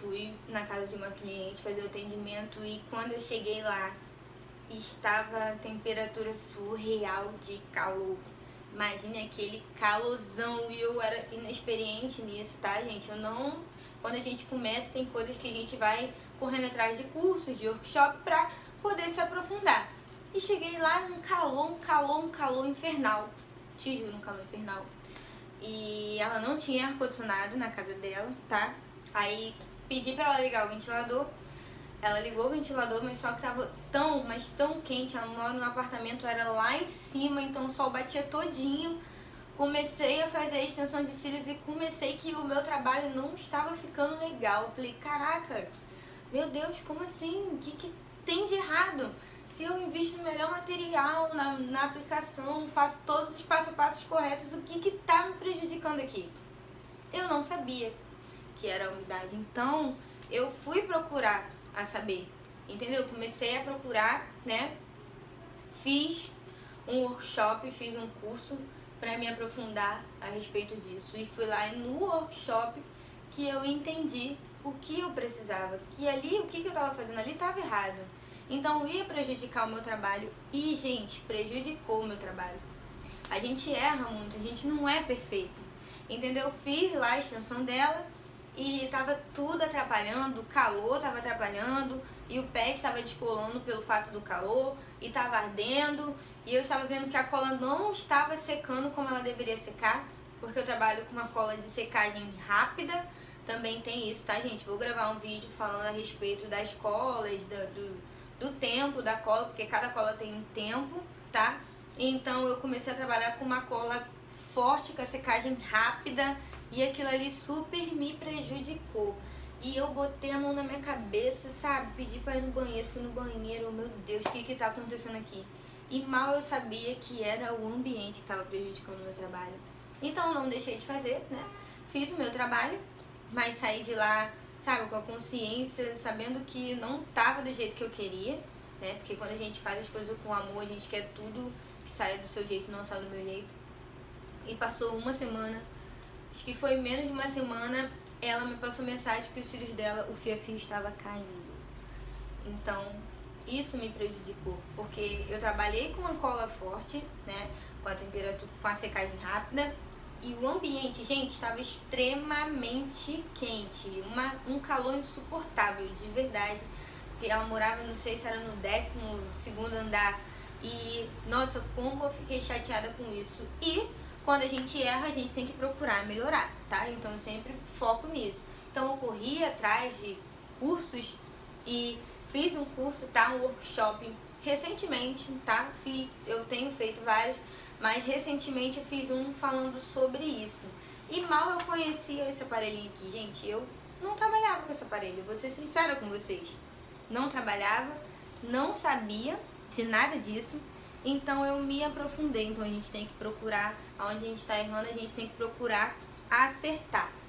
fui na casa de uma cliente fazer o atendimento e quando eu cheguei lá, estava a temperatura surreal de calor. Imagine aquele calorzão e eu era inexperiente nisso, tá, gente? Eu não. Quando a gente começa, tem coisas que a gente vai correndo atrás de cursos, de workshop, pra poder se aprofundar. E cheguei lá num calor, um calor, um calor infernal. Te juro, um calor infernal. E ela não tinha ar-condicionado na casa dela, tá? Aí pedi pra ela ligar o ventilador. Ela ligou o ventilador, mas só que tava tão, mas tão quente. Ela mora no apartamento, era lá em cima, então o sol batia todinho. Comecei a fazer a extensão de cílios e comecei que o meu trabalho não estava ficando legal. Falei, caraca, meu Deus, como assim? O que, que tem de errado? Se eu invisto no melhor material na, na aplicação, faço todos os passo a passos corretos, o que que tá me prejudicando aqui? Eu não sabia que era a umidade. Então, eu fui procurar a saber, entendeu? Comecei a procurar, né? Fiz um workshop, fiz um curso para me aprofundar a respeito disso. E fui lá no workshop que eu entendi o que eu precisava, que ali o que, eu estava fazendo ali estava errado. Então ia prejudicar o meu trabalho e, gente, prejudicou o meu trabalho. A gente erra muito, a gente não é perfeito. Entendeu? Eu fiz lá a extensão dela e tava tudo atrapalhando, o calor tava atrapalhando e o pé estava descolando pelo fato do calor e tava ardendo e eu estava vendo que a cola não estava secando como ela deveria secar, porque eu trabalho com uma cola de secagem rápida, também tem isso, tá gente? Vou gravar um vídeo falando a respeito das colas, do, do, do tempo da cola, porque cada cola tem um tempo, tá? Então eu comecei a trabalhar com uma cola forte, com a secagem rápida e aquilo ali super me prejudicou. E eu botei a mão na minha cabeça, sabe? Pedi pra ir no banheiro, fui no banheiro, meu Deus, o que que tá acontecendo aqui? E mal eu sabia que era o ambiente que estava prejudicando o meu trabalho. Então não deixei de fazer, né? Fiz o meu trabalho, mas saí de lá, sabe, com a consciência, sabendo que não tava do jeito que eu queria, né? Porque quando a gente faz as coisas com amor, a gente quer tudo que saia do seu jeito, não saia do meu jeito. E passou uma semana, acho que foi menos de uma semana, ela me passou mensagem que os cílios dela, o fio a fio estava caindo. Então, isso me prejudicou, porque eu trabalhei com uma cola forte, né, com a temperatura, com a secagem rápida, e o ambiente, gente, estava extremamente quente, uma, um calor insuportável, de verdade. Porque ela morava, não sei se era no décimo segundo andar, e nossa, como eu fiquei chateada com isso. E quando a gente erra, a gente tem que procurar melhorar, tá? Então eu sempre foco nisso. Então eu corri atrás de cursos e fiz um curso, tá? Um workshop recentemente, tá? Fiz, eu tenho feito vários, mas recentemente eu fiz um falando sobre isso. E mal eu conhecia esse aparelhinho aqui, gente. Eu não trabalhava com esse aparelho, vou ser sincera com vocês. Não trabalhava, não sabia de nada disso. Então eu me aprofundei. Então a gente tem que procurar, onde a gente está errando, a gente tem que procurar acertar.